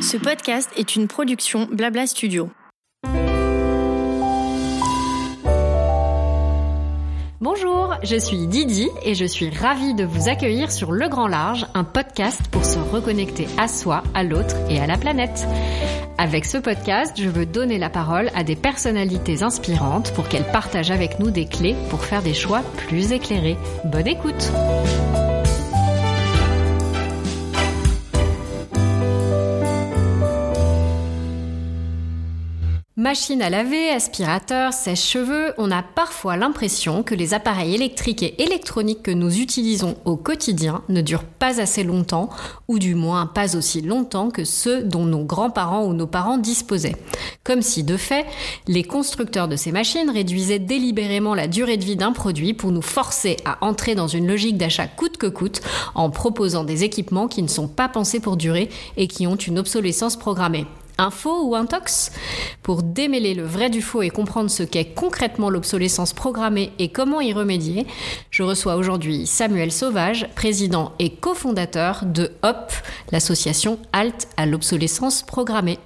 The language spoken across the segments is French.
Ce podcast est une production Blabla Studio. Bonjour, je suis Didi et je suis ravie de vous accueillir sur Le Grand Large, un podcast pour se reconnecter à soi, à l'autre et à la planète. Avec ce podcast, je veux donner la parole à des personnalités inspirantes pour qu'elles partagent avec nous des clés pour faire des choix plus éclairés. Bonne écoute! Machine à laver, aspirateur, sèche-cheveux, on a parfois l'impression que les appareils électriques et électroniques que nous utilisons au quotidien ne durent pas assez longtemps, ou du moins pas aussi longtemps que ceux dont nos grands-parents ou nos parents disposaient. Comme si, de fait, les constructeurs de ces machines réduisaient délibérément la durée de vie d'un produit pour nous forcer à entrer dans une logique d'achat coûte que coûte en proposant des équipements qui ne sont pas pensés pour durer et qui ont une obsolescence programmée. Un faux ou un tox Pour démêler le vrai du faux et comprendre ce qu'est concrètement l'obsolescence programmée et comment y remédier, je reçois aujourd'hui Samuel Sauvage, président et cofondateur de HOP, l'association Halte à l'obsolescence programmée.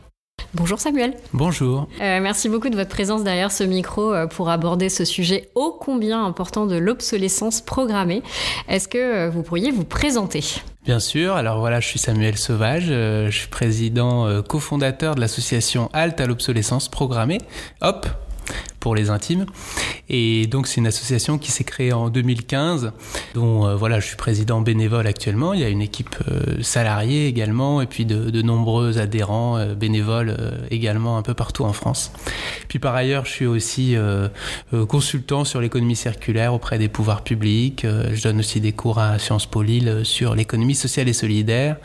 Bonjour Samuel. Bonjour. Euh, merci beaucoup de votre présence derrière ce micro euh, pour aborder ce sujet ô combien important de l'obsolescence programmée. Est-ce que euh, vous pourriez vous présenter? Bien sûr, alors voilà, je suis Samuel Sauvage, je suis président cofondateur de l'association Halte à l'obsolescence programmée, HOP, pour les intimes. Et donc c'est une association qui s'est créée en 2015, dont euh, voilà, je suis président bénévole actuellement. Il y a une équipe euh, salariée également, et puis de, nombreux adhérents euh, bénévoles également un peu partout en France. Puis par ailleurs, je suis aussi consultant sur l'économie circulaire auprès des pouvoirs publics. je donne aussi des cours à Sciences Po Lille sur l'économie sociale et solidaire.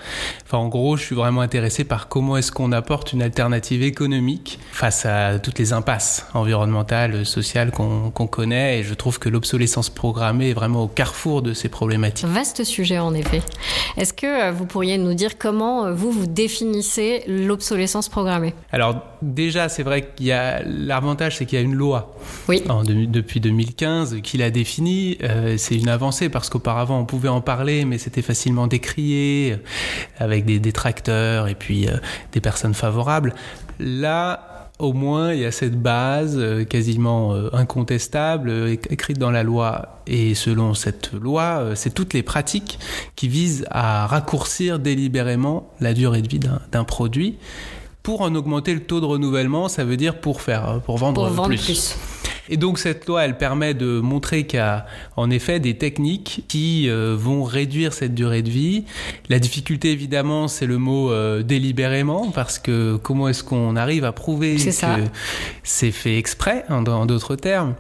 Enfin, en gros, je suis vraiment intéressé par comment est-ce qu'on apporte une alternative économique face à toutes les impasses environnementales sociale qu'on connaît. Et je trouve que l'obsolescence programmée est vraiment au carrefour de ces problématiques. Vaste sujet, en effet. Est-ce que euh, vous pourriez nous dire comment euh, vous, vous définissez l'obsolescence programmée? Alors, déjà, c'est vrai qu'il y a l'avantage, c'est qu'il y a une loi. Oui. depuis 2015 qui l'a définie. Euh, c'est une avancée parce qu'auparavant, on pouvait en parler, mais c'était facilement décrié avec des détracteurs et puis des personnes favorables. Là, au moins il y a cette base euh, quasiment euh, incontestable euh, écrite dans la loi. Et selon cette loi c'est toutes les pratiques qui visent à raccourcir délibérément la durée de vie d'un produit. Pour en augmenter le taux de renouvellement ça veut dire pour faire pour vendre, plus. Et donc cette loi, elle permet de montrer qu'il y a en effet des techniques qui euh, vont réduire cette durée de vie. La difficulté évidemment, c'est le mot euh, délibérément, parce que comment est-ce qu'on arrive à prouver que c'est fait exprès, en d'autres termes?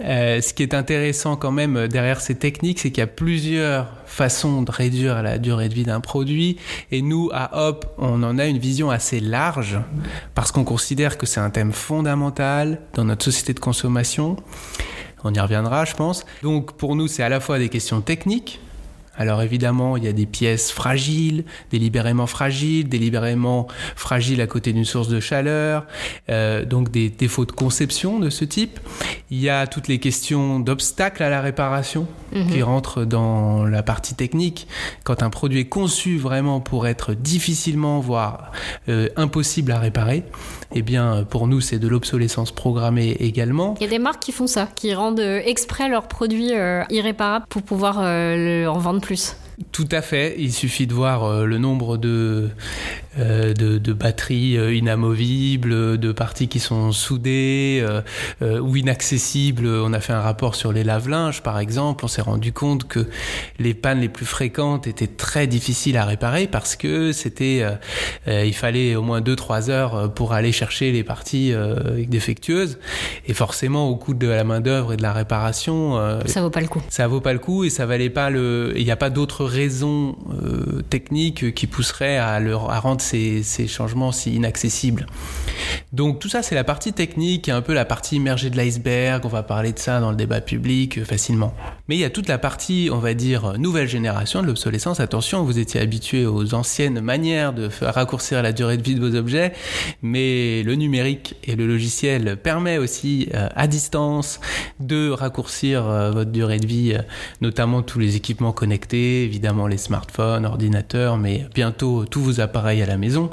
Euh, ce qui est intéressant quand même derrière ces techniques, c'est qu'il y a plusieurs façons de réduire la durée de vie d'un produit. Et nous, à Hop, on en a une vision assez large parce qu'on considère que c'est un thème fondamental dans notre société de consommation. On y reviendra, je pense. Donc pour nous, c'est à la fois des questions techniques, alors évidemment, il y a des pièces fragiles, délibérément fragiles, délibérément fragiles à côté d'une source de chaleur, euh, donc des défauts de conception de ce type. Il y a toutes les questions d'obstacles à la réparation mhm. qui rentrent dans la partie technique. Quand un produit est conçu vraiment pour être difficilement, voire euh, impossible à réparer, eh bien pour nous c'est de l'obsolescence programmée également. Il y a des marques qui font ça, qui rendent euh, exprès leurs produits irréparables pour pouvoir en vendre plus. Tout à fait. Il suffit de voir euh, le nombre de, euh, de, batteries euh, inamovibles, de parties qui sont soudées ou inaccessibles. On a fait un rapport sur les lave-linges, par exemple. On s'est rendu compte que les pannes les plus fréquentes étaient très difficiles à réparer parce que c'était, il fallait au moins 2-3 heures pour aller chercher les parties défectueuses. Et forcément, au coût de la main d'œuvre et de la réparation, ça vaut pas le coup. Ça vaut pas le coup et ça valait pas le. Il n'y a pas d'autres raisons euh, techniques qui pousseraient à, leur, à rendre ces, changements si inaccessibles. Donc tout ça, c'est la partie technique, et un peu la partie immergée de l'iceberg. On va parler de ça dans le débat public euh, facilement. Mais il y a toute la partie, on va dire, nouvelle génération de l'obsolescence. Attention, vous étiez habitué aux anciennes manières de raccourcir la durée de vie de vos objets, mais le numérique et le logiciel permet aussi euh, à distance de raccourcir euh, votre durée de vie, notamment tous les équipements connectés, évidemment les smartphones, ordinateurs, mais bientôt tous vos appareils à la maison,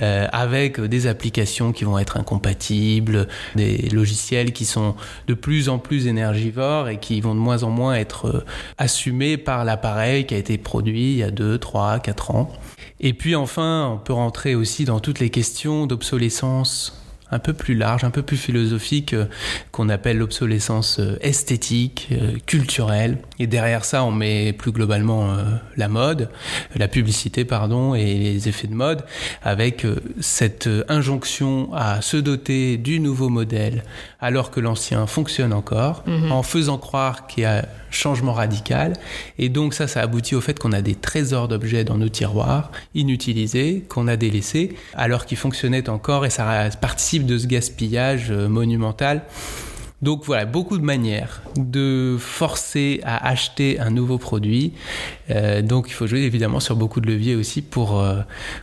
avec des applications qui vont être incompatibles, des logiciels qui sont de plus en plus énergivores et qui vont de moins en moins être euh, assumés par l'appareil qui a été produit il y a 2, 3, 4 ans. Et puis enfin, on peut rentrer aussi dans toutes les questions d'obsolescence un peu plus large, un peu plus philosophique, euh, qu'on appelle l'obsolescence euh, esthétique, euh, culturelle. Et derrière ça, on met plus globalement la mode, la publicité, pardon, et les effets de mode, avec cette injonction à se doter du nouveau modèle, alors que l'ancien fonctionne encore, mhm. en faisant croire qu'il y a changement radical. Et donc ça, ça aboutit au fait qu'on a des trésors d'objets dans nos tiroirs, inutilisés, qu'on a délaissés, alors qu'ils fonctionnaient encore, et ça participe de ce gaspillage euh, monumental. Donc voilà, beaucoup de manières de forcer à acheter un nouveau produit. Euh, donc il faut jouer évidemment sur beaucoup de leviers aussi pour, euh,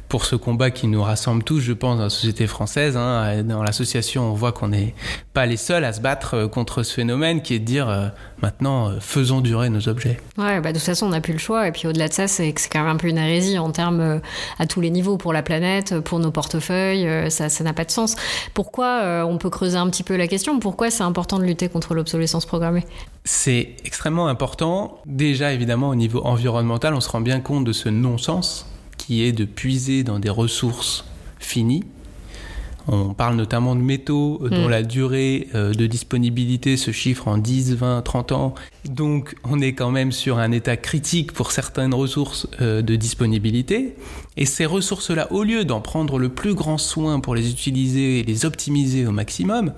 pour ce combat qui nous rassemble tous, je pense, dans la société française. Hein. Dans l'association, on voit qu'on n'est pas les seuls à se battre contre ce phénomène qui est de dire Maintenant, euh, faisons durer nos objets. Ouais, bah, de toute façon, on n'a plus le choix. Et puis au-delà de ça, c'est quand même un peu une hérésie en termes euh, à tous les niveaux, pour la planète, pour nos portefeuilles. Euh, ça n'a pas de sens. Pourquoi, on peut creuser un petit peu la question, pourquoi c'est important de lutter contre l'obsolescence programmée? C'est extrêmement important. Déjà, évidemment, au niveau environnemental, on se rend bien compte de ce non-sens qui est de puiser dans des ressources finies on parle notamment de métaux euh, dont mm. la durée euh, de disponibilité se chiffre en 10, 20, 30 ans. Donc on est quand même sur un état critique pour certaines ressources euh, de disponibilité. Et ces ressources-là, au lieu d'en prendre le plus grand soin pour les utiliser et les optimiser au maximum,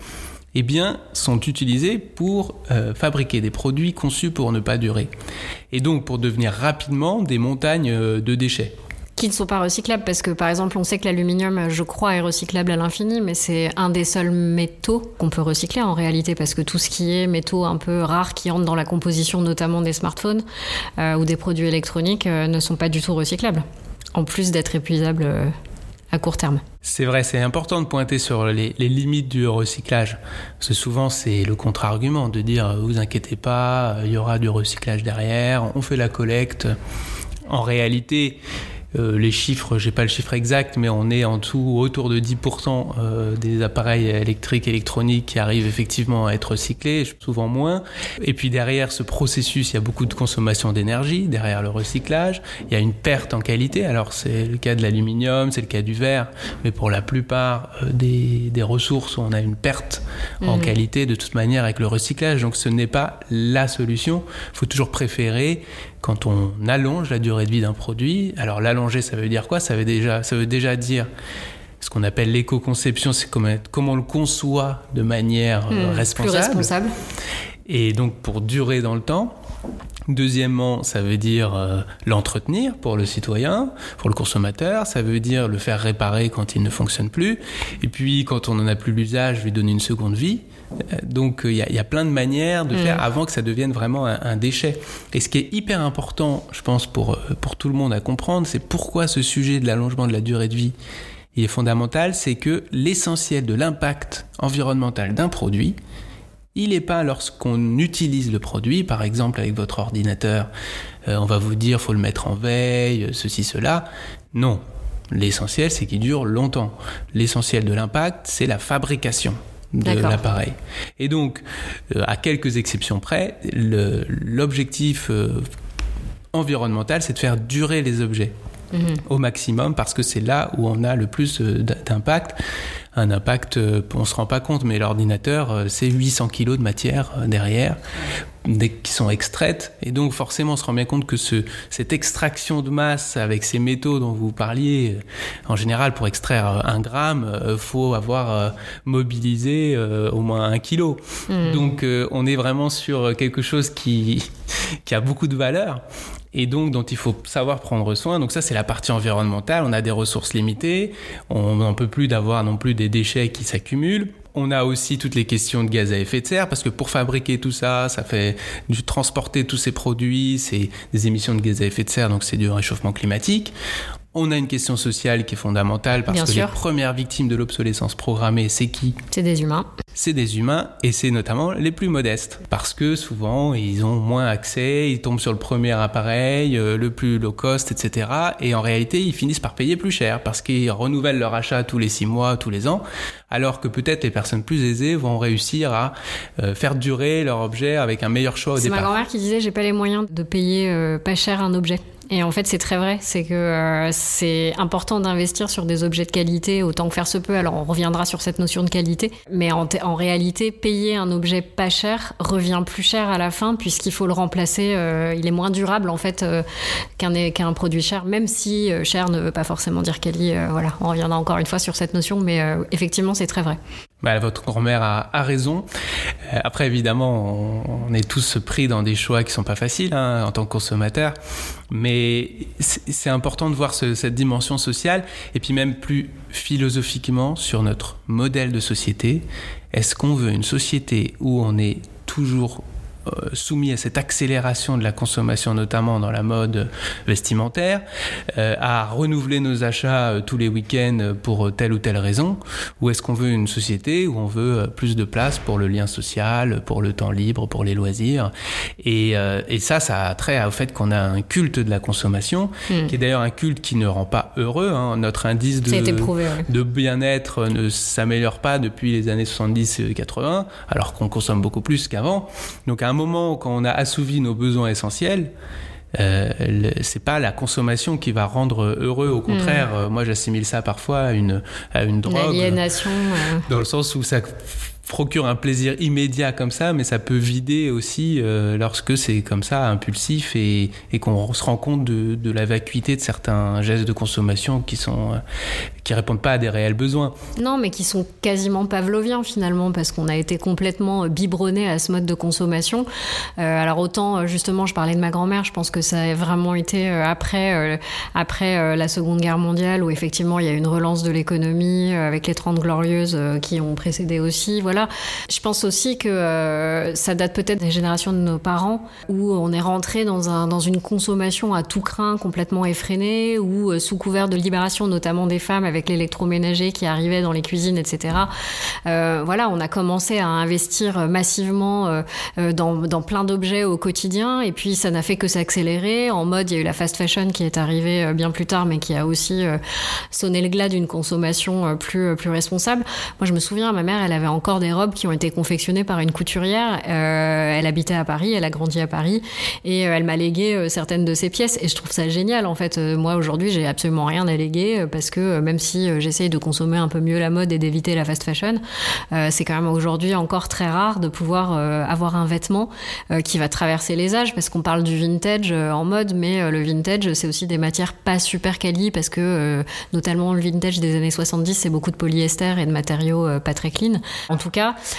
eh bien, sont utilisées pour fabriquer des produits conçus pour ne pas durer. Et donc pour devenir rapidement des montagnes de déchets qui ne sont pas recyclables parce que par exemple on sait que l'aluminium je crois est recyclable à l'infini mais c'est un des seuls métaux qu'on peut recycler en réalité parce que tout ce qui est métaux un peu rares qui entrent dans la composition notamment des smartphones euh, ou des produits électroniques euh, ne sont pas du tout recyclables en plus d'être épuisables euh, à court terme. C'est vrai, c'est important de pointer sur les, les, limites du recyclage. Parce que souvent, c'est le contre-argument de dire vous inquiétez pas, il y aura du recyclage derrière, on fait la collecte. En réalité, euh, les chiffres, j'ai pas le chiffre exact, mais on est en tout autour de 10% euh, des appareils électriques, électroniques qui arrivent effectivement à être recyclés, souvent moins. Et puis derrière ce processus, il y a beaucoup de consommation d'énergie, derrière le recyclage. Il y a une perte en qualité. Alors c'est le cas de l'aluminium, c'est le cas du verre, mais pour la plupart euh, des, des, ressources, on a une perte en mhm. qualité de toute manière avec le recyclage. Donc ce n'est pas la solution. Il faut toujours préférer quand on allonge la durée de vie d'un produit, alors l'allonger, ça veut dire quoi? Ça veut, déjà, ça veut déjà dire ce qu'on appelle l'éco-conception, c'est comment, comment, on le conçoit de manière euh, hmm, responsable. Plus responsable. Et donc pour durer dans le temps. Deuxièmement, ça veut dire euh, l'entretenir pour le citoyen, pour le consommateur. Ça veut dire le faire réparer quand il ne fonctionne plus. Et puis, quand on n'en a plus l'usage, lui donner une seconde vie. Euh, donc il y, a plein de manières de faire mm. avant que ça devienne vraiment un, déchet. Et ce qui est hyper important, je pense, pour, euh, pour tout le monde à comprendre, c'est pourquoi ce sujet de l'allongement de la durée de vie il est fondamental, c'est que l'essentiel de l'impact environnemental d'un produit, il n'est pas lorsqu'on utilise le produit, par exemple avec votre ordinateur, euh, on va vous dire faut le mettre en veille, ceci, cela. Non, l'essentiel c'est qu'il dure longtemps. L'essentiel de l'impact, c'est la fabrication de l'appareil. Et donc, euh, à quelques exceptions près, l'objectif euh, environnemental, c'est de faire durer les objets. Mhm. au maximum parce que c'est là où on a le plus euh, d'impact. Un impact, on ne se rend pas compte, mais l'ordinateur, c'est 800 kg de matière derrière qui sont extraites. Et donc forcément, on se rend bien compte que ce, cette extraction de masse avec ces métaux dont vous parliez, euh, en général, pour extraire euh, un gramme, euh, faut avoir mobilisé au moins un kilo. Mmh. Donc on est vraiment sur quelque chose qui, qui a beaucoup de valeur. Et donc dont il faut savoir prendre soin. Donc ça, c'est la partie environnementale. On a des ressources limitées, on n'en peut plus d'avoir non plus des déchets qui s'accumulent. On a aussi toutes les questions de gaz à effet de serre parce que pour fabriquer tout ça, ça fait du transporter tous ces produits, c'est des émissions de gaz à effet de serre, donc c'est du réchauffement climatique. On a une question sociale qui est fondamentale parce que les premières victimes de l'obsolescence programmée, c'est qui? C'est des humains. C'est des humains et c'est notamment les plus modestes parce que souvent ils ont moins accès, ils tombent sur le premier appareil, euh, le plus low cost, etc. Et en réalité, ils finissent par payer plus cher parce qu'ils renouvellent leur achat tous les six mois, tous les ans, alors que peut-être les personnes plus aisées vont réussir à euh, faire durer leur objet avec un meilleur choix au départ. C'est ma grand-mère qui disait j'ai pas les moyens de payer euh, pas cher un objet. Et en fait, c'est très vrai. C'est que euh, c'est important d'investir sur des objets de qualité autant que faire se peut. Alors, on reviendra sur cette notion de qualité. Mais en, en réalité, payer un objet pas cher revient plus cher à la fin puisqu'il faut le remplacer. Euh, il est moins durable, en fait, euh, qu'un produit cher, même si cher ne veut pas forcément dire quali. voilà, on reviendra encore une fois sur cette notion, mais effectivement, c'est très vrai. Bah, votre grand-mère a, raison. après, évidemment, on, est tous pris dans des choix qui sont pas faciles hein, en tant que consommateur. Mais c'est important de voir cette dimension sociale et puis même plus philosophiquement sur notre modèle de société. Est-ce qu'on veut une société où on est toujours euh, soumis à cette accélération de la consommation, notamment dans la mode vestimentaire, euh, à renouveler nos achats euh, tous les week-ends pour telle ou telle raison, ou est-ce qu'on veut une société où on veut plus de place pour le lien social, pour le temps libre, pour les loisirs, et, et ça, ça a trait au fait qu'on a un culte de la consommation, hmm. qui est d'ailleurs un culte qui ne rend pas heureux. Hein. Notre indice de, de bien-être ne s'améliore pas depuis les années 70-80, alors qu'on consomme beaucoup plus qu'avant. Donc à un moment, quand on a assouvi nos besoins essentiels, euh, c'est pas la consommation qui va rendre heureux. Au contraire, hmm. euh, moi j'assimile ça parfois à une, à une drogue. L'aliénation. Euh. Dans le sens où ça procure un plaisir immédiat comme ça, mais ça peut vider aussi euh, lorsque c'est comme ça, impulsif, et, qu'on se rend compte de, la vacuité de certains gestes de consommation qui sont euh, qui répondent pas à des réels besoins. Non, mais qui sont quasiment pavloviens finalement, parce qu'on a été complètement biberonné à ce mode de consommation. Euh, alors autant justement, je parlais de ma grand-mère, je pense que ça a vraiment été après après la Seconde Guerre mondiale où effectivement il y a une relance de l'économie avec les Trente Glorieuses qui ont précédé aussi. Voilà je pense aussi que euh, ça date peut-être des générations de nos parents où on est rentré dans, un, dans une consommation à tout craint complètement effrénée ou euh, sous couvert de libération notamment des femmes avec l'électroménager qui arrivait dans les cuisines, etc. Euh, voilà, on a commencé à investir massivement dans, dans plein d'objets au quotidien et puis ça n'a fait que s'accélérer. En mode, il y a eu la fast fashion qui est arrivée bien plus tard mais qui a aussi sonné le glas d'une consommation plus, plus responsable. Moi, je me souviens, ma mère, elle avait encore des des robes qui ont été confectionnées par une couturière. Euh, elle habitait à Paris, elle a grandi à Paris et euh, elle m'a légué euh, certaines de ses pièces et je trouve ça génial en fait. moi aujourd'hui, j'ai absolument rien à léguer parce que même si j'essaye de consommer un peu mieux la mode et d'éviter la fast fashion, c'est quand même aujourd'hui encore très rare de pouvoir avoir un vêtement qui va traverser les âges parce qu'on parle du vintage en mode, mais le vintage c'est aussi des matières pas super quali parce que notamment le vintage des années 70 c'est beaucoup de polyester et de matériaux pas très clean. En tout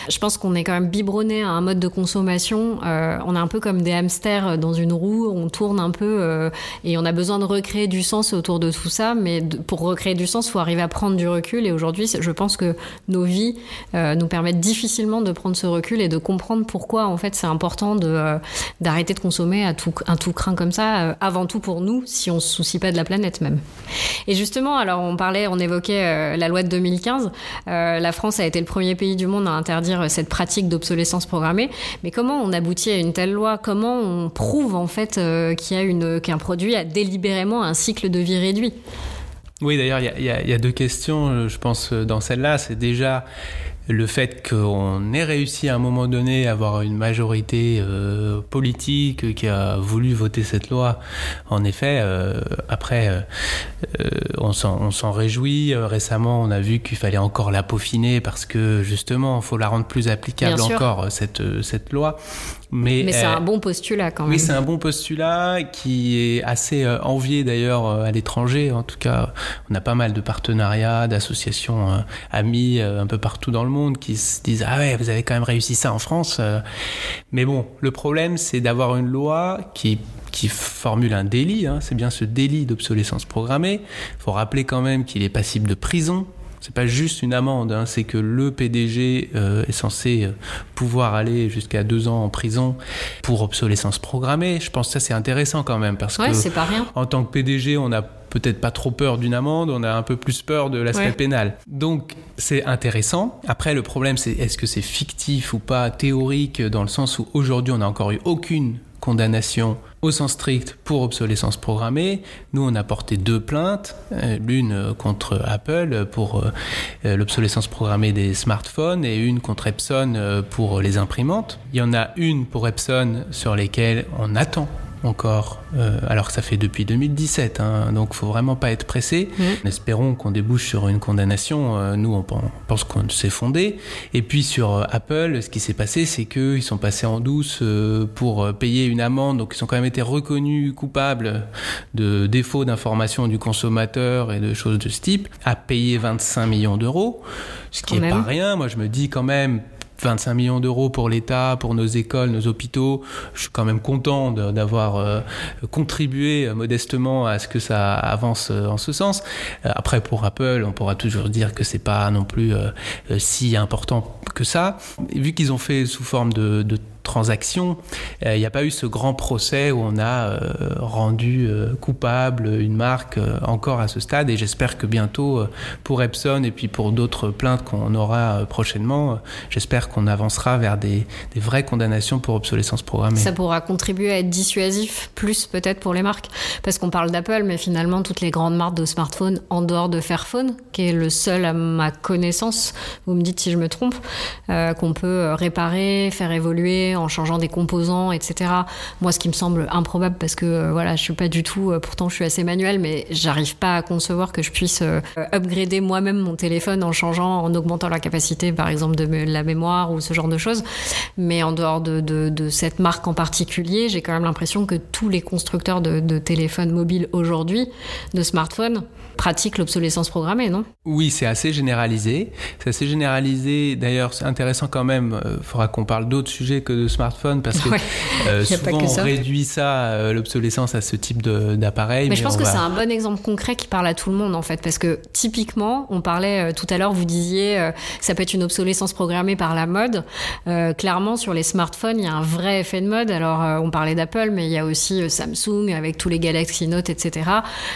je pense qu'on est quand même biberonné à un mode de consommation. Euh, on est un peu comme des hamsters dans une roue, on tourne un peu euh, et on a besoin de recréer du sens autour de tout ça. Mais pour recréer du sens, il faut arriver à prendre du recul. Et aujourd'hui, je pense que nos vies euh, nous permettent difficilement de prendre ce recul et de comprendre pourquoi en fait c'est important de d'arrêter de consommer à tout, un tout craint comme ça. avant tout pour nous, si on se soucie pas de la planète même. Et justement, alors on parlait, on évoquait la loi de 2015. la France a été le premier pays du monde à interdire cette pratique d'obsolescence programmée. Mais comment on aboutit à une telle loi? Comment on prouve en fait euh, qu'il y a une qu'un produit a délibérément un cycle de vie réduit? Oui, d'ailleurs, il y, y, a deux questions, euh, je pense, euh, dans celle-là. C'est déjà le fait qu'on ait réussi à un moment donné à avoir une majorité euh, politique qui a voulu voter cette loi, en effet, euh, après, euh, euh on s'en réjouit. Récemment, on a vu qu'il fallait encore la peaufiner parce que justement, il faut la rendre plus applicable encore, cette, cette loi. Mais, Mais c'est un bon postulat quand même. Oui, c'est un bon postulat qui est assez envié d'ailleurs à l'étranger. En tout cas, on a pas mal de partenariats, d'associations amis un peu partout dans le monde monde qui se disent ah ouais vous avez quand même réussi ça en France euh. mais bon le problème c'est d'avoir une loi qui qui formule un délit. Hein. C'est bien ce délit d'obsolescence programmée. Il faut rappeler quand même qu'il est passible de prison c'est pas juste une amende, hein, c'est que le PDG euh, est censé euh, pouvoir aller jusqu'à deux ans en prison pour obsolescence programmée. Je pense que ça c'est intéressant quand même parce que pas rien. en tant que PDG, on n'a peut-être pas trop peur d'une amende, on a un peu plus peur de l'aspect pénal. Donc c'est intéressant. Après le problème c'est est-ce que c'est fictif ou pas théorique dans le sens où aujourd'hui on n'a encore eu aucune condamnation au sens strict pour obsolescence programmée. Nous, on a porté deux plaintes, euh, l'une contre Apple pour euh, l'obsolescence programmée des smartphones et une contre Epson pour les imprimantes. Il y en a une pour Epson sur lesquelles on attend encore, euh, alors que ça fait depuis 2017, hein, donc faut vraiment pas être pressé. Mmh. Espérons qu'on débouche sur une condamnation. Euh, nous, on pense qu'on s'est fondé. Et puis sur euh, Apple, ce qui s'est passé, c'est qu'ils sont passés en douce pour payer une amende, donc ils ont quand même été reconnus coupables de défaut d'information du consommateur et de choses de ce type, à payer 25 millions d'euros, ce qui n'est pas rien. Moi, je me dis quand même 25 millions d'euros pour l'État, pour nos écoles, nos hôpitaux. Je suis quand même content d'avoir euh, contribué modestement à ce que ça avance euh, en ce sens. Euh, après, pour Apple, on pourra toujours dire que c'est pas non plus si important que ça. Vu qu'ils ont fait sous forme de, de transaction. Euh, il n'y a pas eu ce grand procès où on a euh, rendu euh, coupable une marque encore à ce stade et j'espère que bientôt pour Epson et puis pour d'autres plaintes qu'on aura prochainement, j'espère qu'on avancera vers des, des, vraies condamnations pour obsolescence programmée. Ça pourra contribuer à être dissuasif plus peut-être pour les marques parce qu'on parle d'Apple mais finalement toutes les grandes marques de smartphones en dehors de Fairphone qui est le seul à ma connaissance, vous me dites si je me trompe, qu'on peut réparer, faire évoluer en changeant des composants, etc. Moi, ce qui me semble improbable parce que euh, voilà, je suis pas du tout, euh, pourtant je suis assez manuel, mais j'arrive pas à concevoir que je puisse euh, upgrader moi-même mon téléphone en changeant, en augmentant la capacité, par exemple, de la mémoire ou ce genre de choses. Mais en dehors de, cette marque en particulier, j'ai quand même l'impression que tous les constructeurs de téléphones mobiles aujourd'hui, de smartphones, pratique l'obsolescence programmée, non? Oui, c'est assez généralisé. C'est assez généralisé. D'ailleurs, c'est intéressant quand même. Il euh, faudra qu'on parle d'autres sujets que de smartphones parce que euh, souvent on réduit ça, euh, l'obsolescence, à ce type d'appareil. Mais, je pense que c'est un bon exemple concret qui parle à tout le monde en fait, parce que typiquement, on parlait tout à l'heure, vous disiez, ça peut être une obsolescence programmée par la mode. clairement, sur les smartphones, il y a un vrai effet de mode. Alors, on parlait d'Apple, mais il y a aussi Samsung avec tous les Galaxy Note, etc.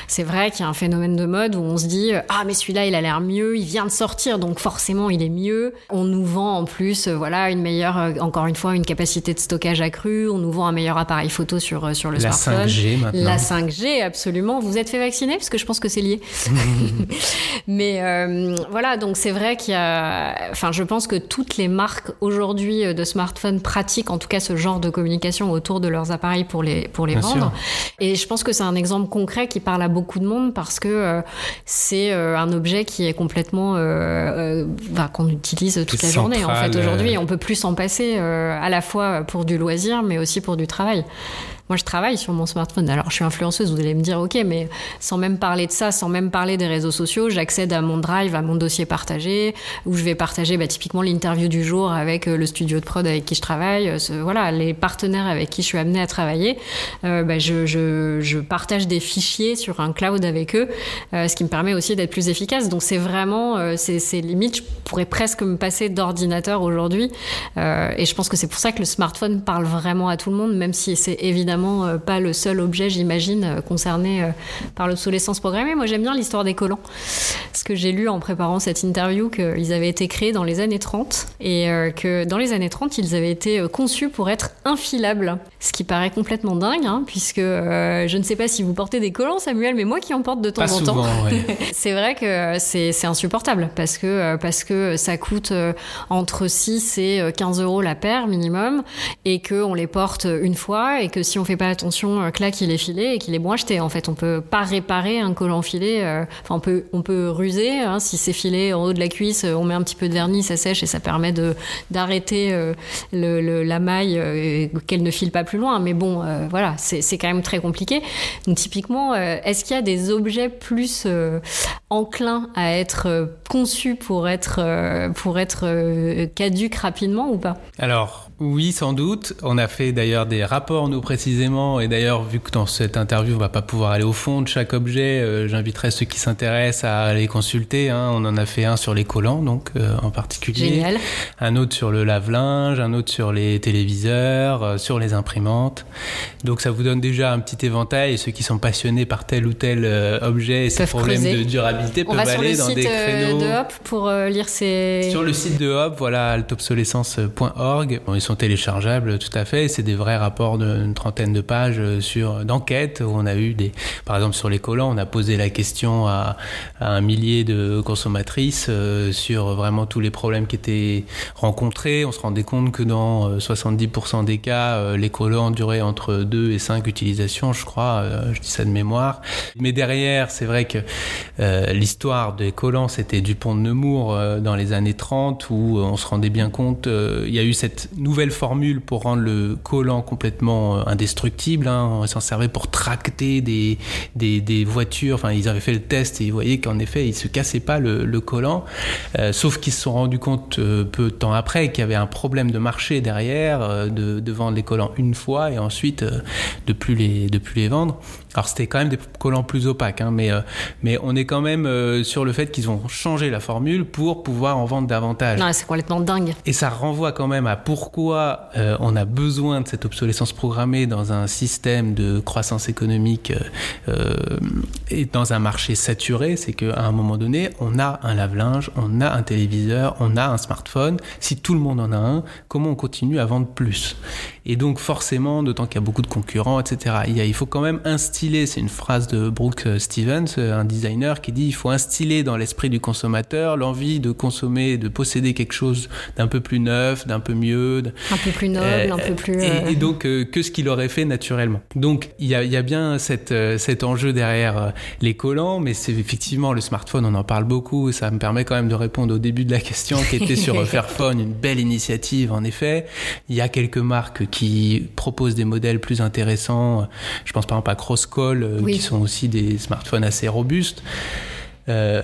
C'est vrai qu'il y a un phénomène de mode où on se dit ah mais celui-là il a l'air mieux, il vient de sortir donc forcément il est mieux. On nous vend en plus euh, voilà une meilleure euh, encore une fois une capacité de stockage accrue, on nous vend un meilleur appareil photo sur euh, sur le la smartphone. 5G maintenant. La 5G absolument. Vous êtes fait vacciner? Parce que je pense que c'est lié. mais voilà donc c'est vrai qu'il y a enfin je pense que toutes les marques aujourd'hui de smartphones pratiquent en tout cas ce genre de communication autour de leurs appareils pour les pour les vendre. Et je pense que c'est un exemple concret qui parle à beaucoup de monde parce que c'est euh, un objet qui est complètement euh, euh, qu'on utilise toute la journée en fait aujourd'hui. On peut plus s'en passer à la fois pour du loisir mais aussi pour du travail. Moi, je travaille sur mon smartphone. Alors, je suis influenceuse, vous allez me dire, ok, mais sans même parler de ça, sans même parler des réseaux sociaux, j'accède à mon drive, à mon dossier partagé, où je vais partager bah, typiquement l'interview du jour avec euh, le studio de prod avec qui je travaille, euh, voilà, les partenaires avec qui je suis amenée à travailler. Euh, bah, je, je, je, partage des fichiers sur un cloud avec eux, ce qui me permet aussi d'être plus efficace. Donc, c'est vraiment, c'est limite, je pourrais presque me passer d'ordinateur aujourd'hui. et je pense que c'est pour ça que le smartphone parle vraiment à tout le monde, même si c'est évidemment euh, pas le seul objet, j'imagine, euh, concerné euh, par l'obsolescence programmée. Moi, j'aime bien l'histoire des collants. Parce que j'ai lu en préparant cette interview qu'ils avaient été créés dans les années 30 et que dans les années 30, ils avaient été conçus pour être infilables. Ce qui paraît complètement dingue, hein, puisque je ne sais pas si vous portez des collants, Samuel, mais moi qui en porte de temps en temps. c'est vrai que c'est insupportable parce que, parce que ça coûte entre 6 et 15 euros la paire minimum et qu'on les porte une fois et que si on fait pas attention, euh, clac, il est filé et qu'il est bon acheté. En fait, on peut pas réparer un collant filé. Euh, enfin, on peut, on peut ruser. Hein, si c'est filé en haut de la cuisse, on met un petit peu de vernis, ça sèche et ça permet de d'arrêter euh, le, la maille qu'elle ne file pas plus loin. Mais bon, voilà, c'est quand même très compliqué. Donc typiquement, est-ce qu'il y a des objets plus enclins à être conçus pour être pour être caduques rapidement ou pas? Alors Oui, sans doute. On a fait d'ailleurs des rapports, nous précisément, et d'ailleurs, vu que dans cette interview, on va pas pouvoir aller au fond de chaque objet, euh, j'inviterai ceux qui s'intéressent à aller consulter. Hein. On en a fait un sur les collants, donc euh, en particulier. Génial. Un autre sur le lave-linge, un autre sur les téléviseurs, euh, sur les imprimantes. Donc ça vous donne déjà un petit éventail, et ceux qui sont passionnés par tel ou tel objet et ses problèmes de durabilité on peuvent aller dans des créneaux. de Hop pour lire ces... Sur le site de Hop, voilà, altobsolescence.org. Bon, ils sont téléchargeables, tout à fait. C'est des vrais rapports d'une trentaine de pages euh, sur d'enquêtes où on a eu des, par exemple sur les collants, on a posé la question à, un millier de consommatrices euh, sur vraiment tous les problèmes qui étaient rencontrés. On se rendait compte que dans 70% euh, des cas, les collants duraient entre 2 et 5 utilisations, je crois. je dis ça de mémoire. Mais derrière, c'est vrai que l'histoire des collants, c'était du pont de Nemours dans les années 30 où on se rendait bien compte, il y a eu cette nouvelle formule pour rendre le collant complètement euh, indestructible. Hein. On s'en servait pour tracter des, des, voitures. Enfin, ils avaient fait le test et ils voyaient qu'en effet, il se cassait pas le, collant. Euh, sauf qu'ils se sont rendus compte euh, peu de temps après qu'il y avait un problème de marché derrière, de, de, vendre les collants une fois et ensuite de plus les, de plus les vendre. Alors c'était quand même des collants plus opaques, hein, mais, euh, mais on est quand même euh, sur le fait qu'ils ont changé la formule pour pouvoir en vendre davantage. c'est complètement dingue. Et ça renvoie quand même à pourquoi euh, on a besoin de cette obsolescence programmée dans un système de croissance économique et dans un marché saturé. C'est qu'à un moment donné, on a un lave-linge, on a un téléviseur, on a un smartphone. Si tout le monde en a un, comment on continue à vendre plus? Et donc forcément, d'autant qu'il y a beaucoup de concurrents, etc., il, faut quand même instiller c'est une phrase de Brooke Stevens, un designer, qui dit il faut instiller dans l'esprit du consommateur l'envie de consommer, de posséder quelque chose d'un peu plus neuf, d'un peu mieux. Un peu plus noble, un peu plus... Et, euh, donc euh, que ce qu'il aurait fait naturellement. Donc il y a, bien cette, euh, cet enjeu derrière les collants, mais c'est effectivement le smartphone, on en parle beaucoup, ça me permet quand même de répondre au début de la question qui était sur Fairphone, une belle initiative en effet. Il y a quelques marques qui proposent des modèles plus intéressants. Je pense par exemple à Cross euh, qui sont aussi des smartphones assez robustes. Euh,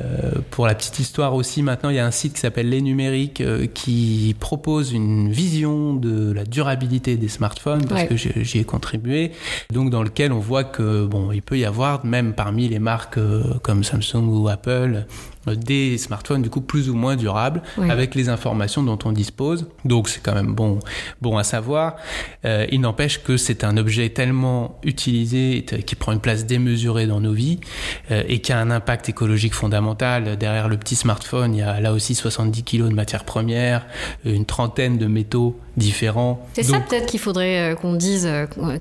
pour la petite histoire aussi, maintenant il y a un site qui s'appelle Les Numériques euh, qui propose une vision de la durabilité des smartphones parce que j'y ai contribué. Donc dans lequel on voit que bon, il peut y avoir même parmi les marques comme Samsung ou Apple des smartphones du coup plus ou moins durables avec les informations dont on dispose. Donc c'est quand même bon, bon à savoir. Euh, il n'empêche que c'est un objet tellement utilisé, qui prend une place démesurée dans nos vies euh, et qui a un impact écologique fondamental. Derrière le petit smartphone, il y a là aussi 70 kg de matières premières, une trentaine de métaux différents. C'est ça peut-être qu'il faudrait euh, qu'on dise,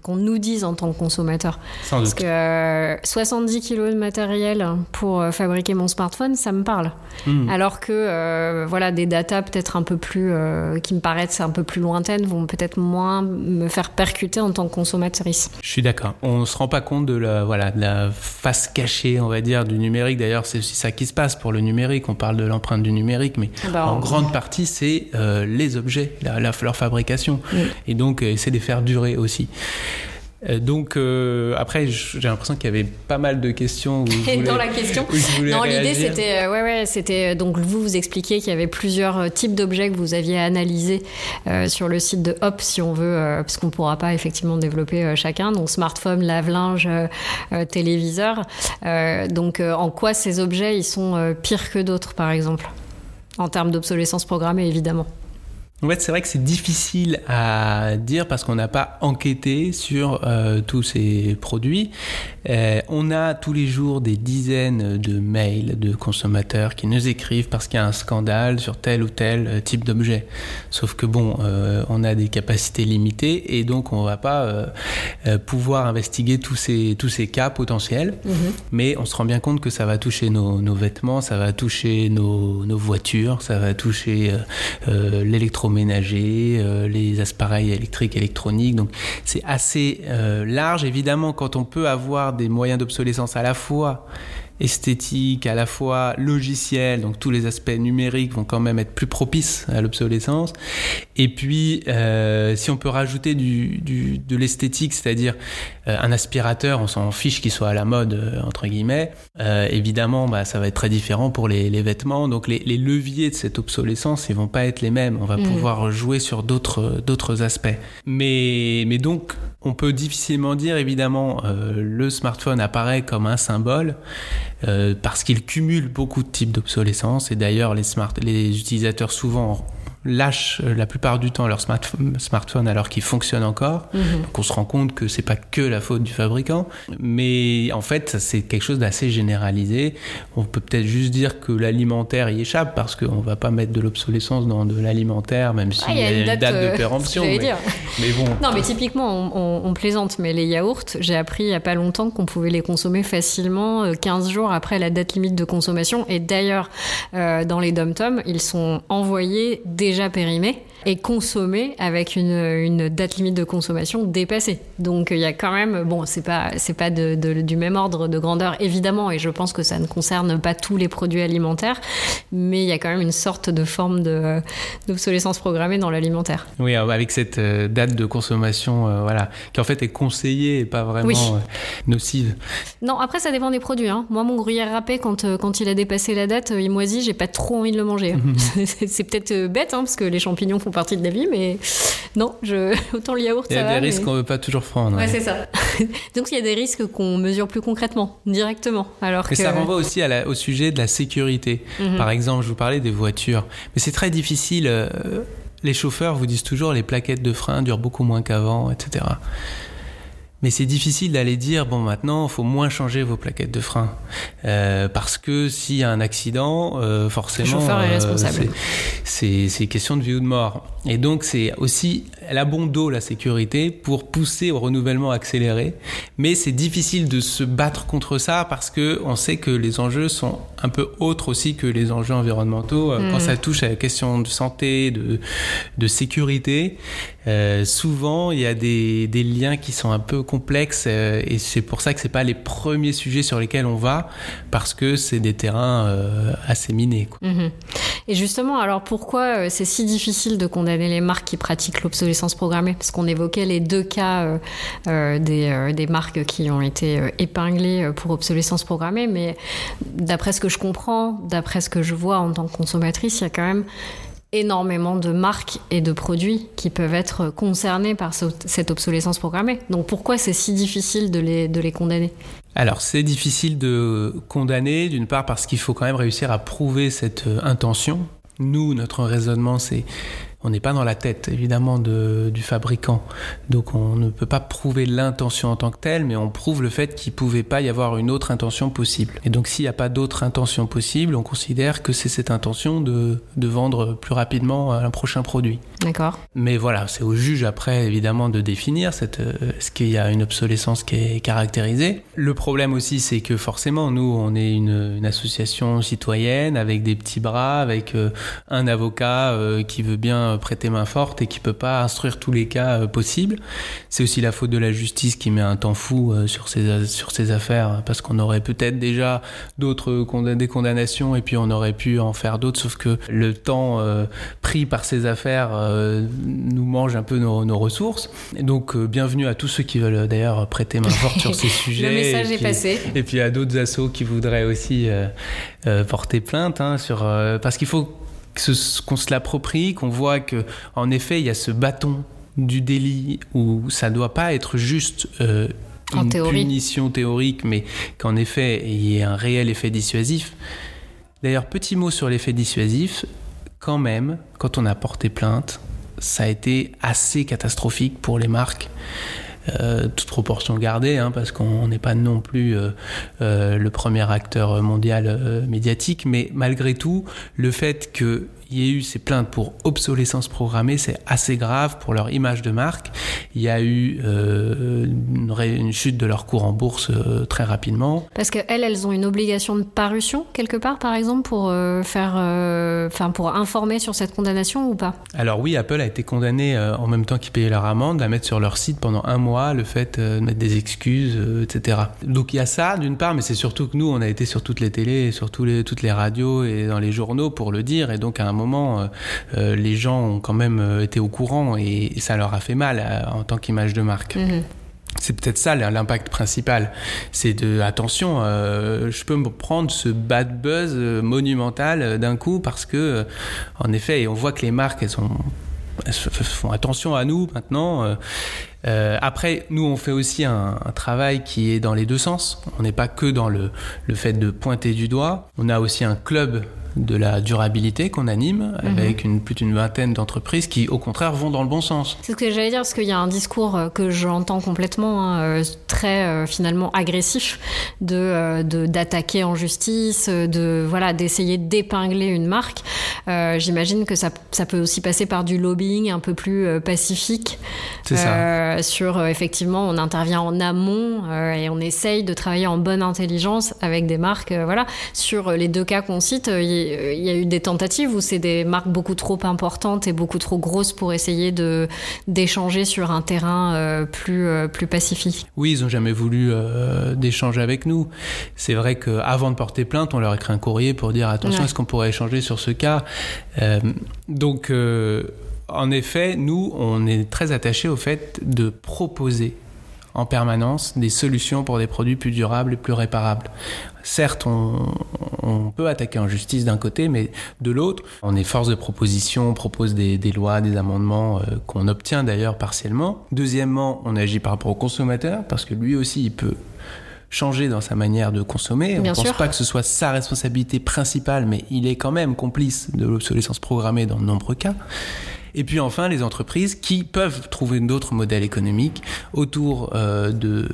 qu'on nous dise en tant que consommateur. Parce que 70 kg de matériel pour fabriquer mon smartphone, ça me parle. Hmm. Alors que euh, voilà, des datas peut-être un peu plus, euh, qui me paraissent un peu plus lointaines, vont peut-être moins me faire percuter en tant que consommatrice. Je suis d'accord. On ne se rend pas compte de la, voilà, de la face cachée, on va dire, du numérique. D'ailleurs, c'est aussi ça qui se passe pour le numérique. On parle de l'empreinte du numérique, mais ah bah, en grande partie, c'est euh, les objets, la, leur fabrication. Et donc, essayer de les faire durer aussi. Euh, donc euh, après, j'ai l'impression qu'il y avait pas mal de questions. dans la question. Non, l'idée c'était, euh, ouais, ouais, c'était donc vous vous expliquiez qu'il y avait plusieurs types d'objets que vous aviez analysés sur le site de Hop, si on veut, parce qu'on pourra pas effectivement développer chacun. Donc smartphone, lave-linge, téléviseur. donc en quoi ces objets ils sont pires que d'autres, par exemple, en termes d'obsolescence programmée, évidemment. En fait, c'est vrai que c'est difficile à dire parce qu'on n'a pas enquêté sur euh, tous ces produits. Euh, on a tous les jours des dizaines de mails de consommateurs qui nous écrivent parce qu'il y a un scandale sur tel ou tel euh, type d'objet. Sauf que bon, on a des capacités limitées et donc on va pas pouvoir investiguer tous ces tous ces cas potentiels. Mhm. Mais on se rend bien compte que ça va toucher nos, nos vêtements, ça va toucher nos, nos voitures, ça va toucher l'électronique euh, les appareils électriques, électroniques. Donc c'est assez euh, large. Évidemment, quand on peut avoir des moyens d'obsolescence à la fois esthétique, à la fois logiciel, donc tous les aspects numériques vont quand même être plus propices à l'obsolescence. Et puis, euh, si on peut rajouter du, du de l'esthétique, c'est-à-dire euh, un aspirateur, on s'en fiche qu'il soit à la mode, euh, entre guillemets, euh, évidemment, bah, ça va être très différent pour les, les vêtements. Donc les, les, leviers de cette obsolescence, ils vont pas être les mêmes. On va mmh. pouvoir jouer sur d'autres d'autres aspects. Mais, mais donc, on peut difficilement dire, évidemment, le smartphone apparaît comme un symbole. Euh, parce qu'il cumule beaucoup de types d'obsolescence. Et d'ailleurs, les, les utilisateurs souvent lâchent euh, la plupart du temps leur smartphone alors qu'il fonctionne encore. Mhm. Donc on se rend compte que c'est pas que la faute du fabricant, mais en fait c'est quelque chose d'assez généralisé. On peut peut-être juste dire que l'alimentaire y échappe parce qu'on va pas mettre de l'obsolescence dans de l'alimentaire, même s'il ah, y, a une date, de euh, péremption. mais, mais, bon. Non, mais typiquement on, on, plaisante, mais les yaourts, j'ai appris il y a pas longtemps qu'on pouvait les consommer facilement 15 euh, jours après la date limite de consommation. Et d'ailleurs, euh, dans les dom-toms, ils sont envoyés déjà déjà périmé et consommé avec une, une, date limite de consommation dépassée. Donc il y a quand même, bon, c'est pas, c'est pas de, de, du même ordre de grandeur évidemment, et je pense que ça ne concerne pas tous les produits alimentaires, mais il y a quand même une sorte de forme de, d'obsolescence programmée dans l'alimentaire. Oui, avec cette euh, date de consommation, euh, voilà, qui en fait est conseillée et pas vraiment euh, nocive. Non, après ça dépend des produits. Hein. Moi, mon gruyère râpé, quand, quand il a dépassé la date, il moisit, j'ai pas trop envie de le manger. c'est peut-être bête, hein, parce que les champignons font partie de la vie, mais non, je... autant le yaourt. Il y a des risques qu'on ne veut pas toujours prendre. Ouais, c'est ça. Donc il y a des risques qu'on mesure plus concrètement, directement. Alors mais ça renvoie aussi à au sujet de la sécurité. Mhm. Par exemple, je vous parlais des voitures, mais c'est très difficile. Euh, les chauffeurs vous disent toujours les plaquettes de frein durent beaucoup moins qu'avant, etc. Mais c'est difficile d'aller dire bon maintenant il faut moins changer vos plaquettes de frein euh, parce que s'il y a un accident euh, forcément le chauffeur est responsable. c'est question de vie ou de mort. Et donc c'est aussi la bon dos la sécurité pour pousser au renouvellement accéléré. Mais c'est difficile de se battre contre ça parce que on sait que les enjeux sont un peu autres aussi que les enjeux environnementaux euh, quand mm. ça touche à la question de santé, de, de sécurité. Euh, souvent il y a des, liens qui sont un peu complexes euh, et c'est pour ça que c'est pas les premiers sujets sur lesquels on va parce que c'est des terrains euh, assez minés. Mm-hmm. Et justement, alors pourquoi c'est si difficile de condamner les marques qui pratiquent l'obsolescence programmée, parce qu'on évoquait les deux cas des, des, marques qui ont été épinglées pour obsolescence programmée, mais d'après ce que je comprends, d'après ce que je vois en tant que consommatrice, il y a quand même énormément de marques et de produits qui peuvent être concernés par cette obsolescence programmée. Donc pourquoi c'est si difficile de les, de les condamner? Alors c'est difficile de condamner, d'une part parce qu'il faut quand même réussir à prouver cette intention. Nous, notre raisonnement, c'est on n'est pas dans la tête évidemment de, du fabricant. Donc on ne peut pas prouver l'intention en tant que telle, mais on prouve le fait qu'il ne pouvait pas y avoir une autre intention possible. Et donc s'il n'y a pas d'autre intention possible, on considère que c'est cette intention de, de, vendre plus rapidement un prochain produit. D'accord. Mais voilà, c'est au juge après évidemment de définir cette, euh, ce qu'il y a une obsolescence qui est caractérisée. Le problème aussi, c'est que forcément, nous, on est une, une, association citoyenne avec des petits bras, avec euh, un avocat euh, qui veut bien prêter main forte et qui peut pas instruire tous les cas euh, possibles. C'est aussi la faute de la justice qui met un temps fou euh, sur ces sur ces affaires parce qu'on aurait peut-être déjà d'autres des condamnations et puis on aurait pu en faire d'autres sauf que le temps euh, pris par ces affaires nous mange un peu nos, ressources. Et donc bienvenue à tous ceux qui veulent d'ailleurs prêter main forte sur ces sujets. Le message est passé. Et puis à d'autres assos qui voudraient aussi porter plainte hein, sur parce qu'il faut qu'on se l'approprie, qu'on voit que en effet il y a ce bâton du délit où ça doit pas être juste euh, une punition théorique, mais qu'en effet il y ait un réel effet dissuasif. D'ailleurs, petit mot sur l'effet dissuasif, quand même, quand on a porté plainte, ça a été assez catastrophique pour les marques. Euh, toute proportion gardée, hein, parce qu'on n'est pas non plus euh, euh, le premier acteur mondial médiatique, mais malgré tout, le fait qu'il il y a eu ces plaintes pour obsolescence programmée, c'est assez grave pour leur image de marque. Il y a eu euh, une, chute de leur cours en bourse euh, très rapidement. Parce qu'elles, elles ont une obligation de parution quelque part, par exemple, pour faire, enfin pour informer sur cette condamnation ou pas? Alors oui, Apple a été condamné en même temps qu'ils payaient leur amende à mettre sur leur site pendant un mois le fait de mettre des excuses, etc. Donc il y a ça d'une part, mais c'est surtout que nous, on a été sur toutes les télés, sur les, toutes les radios et dans les journaux pour le dire, et donc à un moment, euh, euh, les gens ont quand même euh, été au courant et, ça leur a fait mal en tant qu'image de marque. Mhm. C'est peut-être ça l'impact principal. C'est de attention, je peux me prendre ce bad buzz monumental d'un coup parce que, en effet, on voit que les marques, elles, sont, elles font attention à nous maintenant. après, nous, on fait aussi un, travail qui est dans les deux sens. On n'est pas que dans le, le fait de pointer du doigt. On a aussi un club de la durabilité qu'on anime mhm. avec une, plus d'une vingtaine d'entreprises qui, au contraire, vont dans le bon sens. C'est ce que j'allais dire, parce qu'il y a un discours euh, que j'entends complètement hein, euh, très euh, finalement agressif de d'attaquer en justice, de voilà d'essayer d'épingler une marque. J'imagine que ça, ça, peut aussi passer par du lobbying un peu plus pacifique. C'est ça. Sur effectivement, on intervient en amont et on essaye de travailler en bonne intelligence avec des marques. voilà. Sur les deux cas qu'on cite, il y a eu des tentatives où c'est des marques beaucoup trop importantes et beaucoup trop grosses pour essayer de d'échanger sur un terrain euh, plus euh, plus pacifique. Oui, ils n'ont jamais voulu euh, d'échanger avec nous. C'est vrai qu'avant de porter plainte, on leur écrit un courrier pour dire attention, est-ce qu'on pourrait échanger sur ce cas? Donc, en effet, nous, on est très attachés au fait de proposer en permanence des solutions pour des produits plus durables et plus réparables. Certes, on, peut attaquer en justice d'un côté, mais de l'autre, on est force de proposition, on propose des, lois, des amendements euh, qu'on obtient d'ailleurs partiellement. Deuxièmement, on agit par rapport au consommateur, parce que lui aussi, il peut changer dans sa manière de consommer. on ne pense pas que ce soit sa responsabilité principale, mais il est quand même complice de l'obsolescence programmée dans de nombreux cas. Et puis enfin, les entreprises qui peuvent trouver d'autres modèles économiques autour euh, de,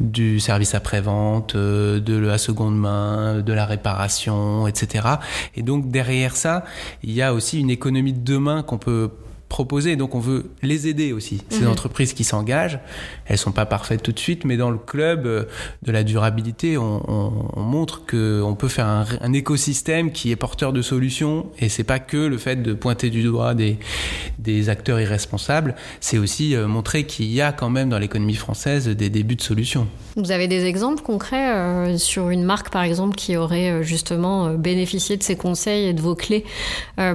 du service après-vente, euh, de la seconde main, de la réparation, etc. Et donc derrière ça, il y a aussi une économie de demain qu'on peut proposer. Donc on veut les aider aussi. Ces mhm. entreprises qui s'engagent, elles sont pas parfaites tout de suite, mais dans le club euh, de la durabilité, on, on, on montre qu'on peut faire un, un, écosystème qui est porteur de solutions. Et c'est pas que le fait de pointer du doigt des, des acteurs irresponsables, c'est aussi euh, montrer qu'il y a quand même dans l'économie française des débuts de solutions. Vous avez des exemples concrets euh, sur une marque, par exemple, qui aurait justement bénéficié de ces conseils et de vos clés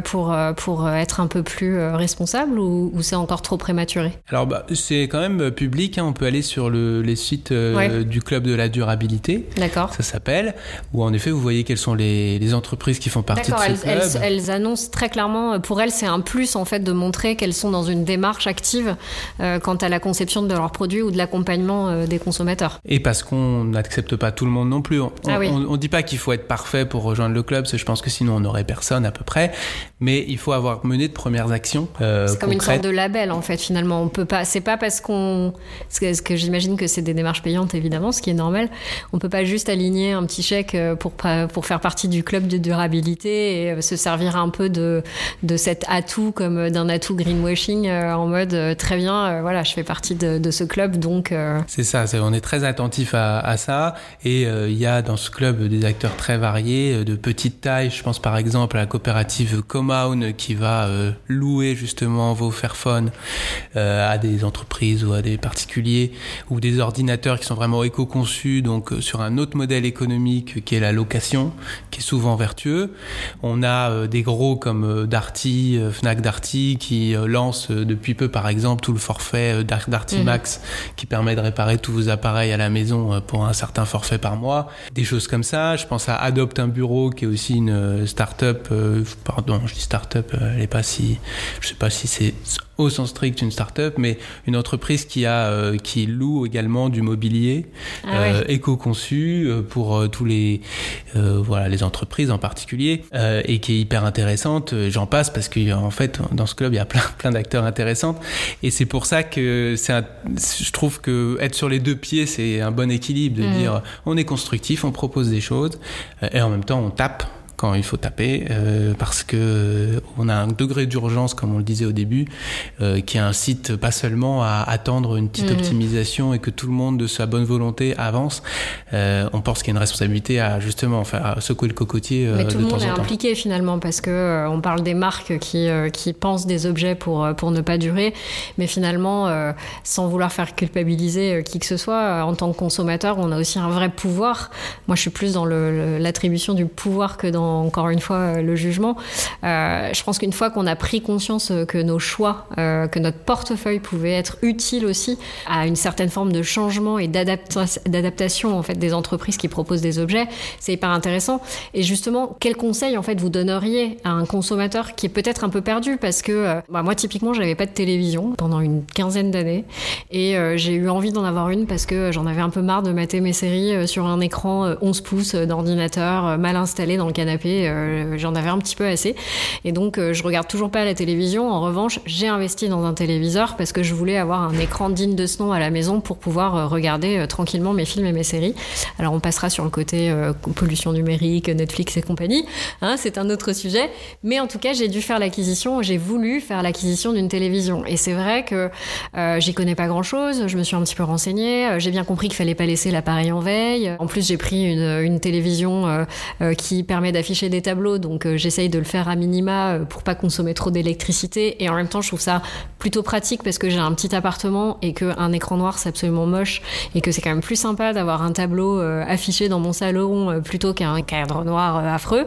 pour, pour être un peu plus responsable? Ou, c'est encore trop prématuré? Alors, bah, c'est quand même public. Hein. On peut aller sur le, les sites euh, du Club de la durabilité. D'accord. Ça s'appelle. Où en effet, vous voyez quelles sont les, les entreprises qui font partie de ce elles, club. Elles, elles, annoncent très clairement, euh, pour elles, c'est un plus en fait de montrer qu'elles sont dans une démarche active euh, quant à la conception de leurs produits ou de l'accompagnement des consommateurs. Et parce qu'on n'accepte pas tout le monde non plus. On ah ne dit pas qu'il faut être parfait pour rejoindre le club, je pense que sinon on n'aurait personne à peu près. Mais il faut avoir mené de premières actions. Euh, c'est comme une sorte de label en fait finalement. On peut pas, c'est pas parce qu'on, ce que j'imagine que c'est des démarches payantes évidemment, ce qui est normal. On peut pas juste aligner un petit chèque euh, pour pour faire partie du club de durabilité et euh, se servir un peu de de cet atout comme d'un atout greenwashing en mode très bien, voilà, je fais partie de, de ce club donc. C'est ça, on est très attentif à, à ça et il y a dans ce club des acteurs très variés, de petite taille. Je pense par exemple à la coopérative Comown qui va louer justement vos Fairphone euh, à des entreprises ou à des particuliers ou des ordinateurs qui sont vraiment éco-conçus, donc euh, sur un autre modèle économique qui est la location, qui est souvent vertueux. On a euh, des gros comme Darty, Fnac Darty, qui lance depuis peu par exemple tout le forfait Darty mhm. Max qui permet de réparer tous vos appareils à la maison pour un certain forfait par mois. Des choses comme ça. Je pense à Adopt un bureau qui est aussi une start-up, pardon, je dis start-up, elle est pas si, je sais pas si c'est au sens strict une start-up, mais une entreprise qui a euh, qui loue également du mobilier ah euh, éco-conçu euh, pour tous les voilà les entreprises en particulier et qui est hyper intéressante. J'en passe parce qu'en fait dans ce club il y a plein plein d'acteurs intéressants et c'est pour ça que c'est je trouve que être sur les deux pieds c'est un bon équilibre de mm. dire on est constructif, on propose des choses et en même temps on tape quand il faut taper, euh, parce que euh, on a un degré d'urgence, comme on le disait au début, euh, qui incite pas seulement à attendre une petite Mhm. optimisation et que tout le monde de sa bonne volonté avance. Euh, on pense qu'il y a une responsabilité à justement à secouer le cocotier Mais tout de le temps monde est temps. impliqué finalement parce que on parle des marques qui, qui pensent des objets pour, pour ne pas durer, mais finalement, sans vouloir faire culpabiliser qui que ce soit, en tant que consommateur, on a aussi un vrai pouvoir. Moi, je suis plus dans l'attribution du pouvoir que dans, encore une fois, euh, le jugement. Euh, je pense qu'une fois qu'on a pris conscience euh, que nos choix, que notre portefeuille pouvait être utile aussi à une certaine forme de changement et d'adapta- d'adaptation en fait des entreprises qui proposent des objets, c'est hyper intéressant. Et justement, quel conseil en fait vous donneriez à un consommateur qui est peut-être un peu perdu parce que bah, moi typiquement j'avais pas de télévision pendant une quinzaine d'années et j'ai eu envie d'en avoir une parce que j'en avais un peu marre de mater mes séries sur un écran euh, 11 pouces d'ordinateur mal installé dans le canapé. Euh, J'en avais un petit peu assez et donc euh, je regarde toujours pas la télévision. En revanche, j'ai investi dans un téléviseur parce que je voulais avoir un écran digne de ce nom à la maison pour pouvoir euh, regarder tranquillement mes films et mes séries. Alors on passera sur le côté pollution numérique, Netflix et compagnie. Hein, c'est un autre sujet. Mais en tout cas, j'ai dû faire l'acquisition, j'ai voulu faire l'acquisition d'une télévision. Et c'est vrai que j'y connais pas grand-chose. Je me suis un petit peu renseignée. J'ai bien compris qu'il fallait pas laisser l'appareil en veille. En plus, j'ai pris une, télévision qui permet d'afficher des tableaux. Donc euh, j'essaye de le faire à minima euh, pour pas consommer trop d'électricité. Et en même temps, je trouve ça plutôt pratique parce que j'ai un petit appartement et qu'un écran noir, c'est absolument moche. Et que c'est quand même plus sympa d'avoir un tableau euh, affiché dans mon salon plutôt qu'un cadre noir affreux.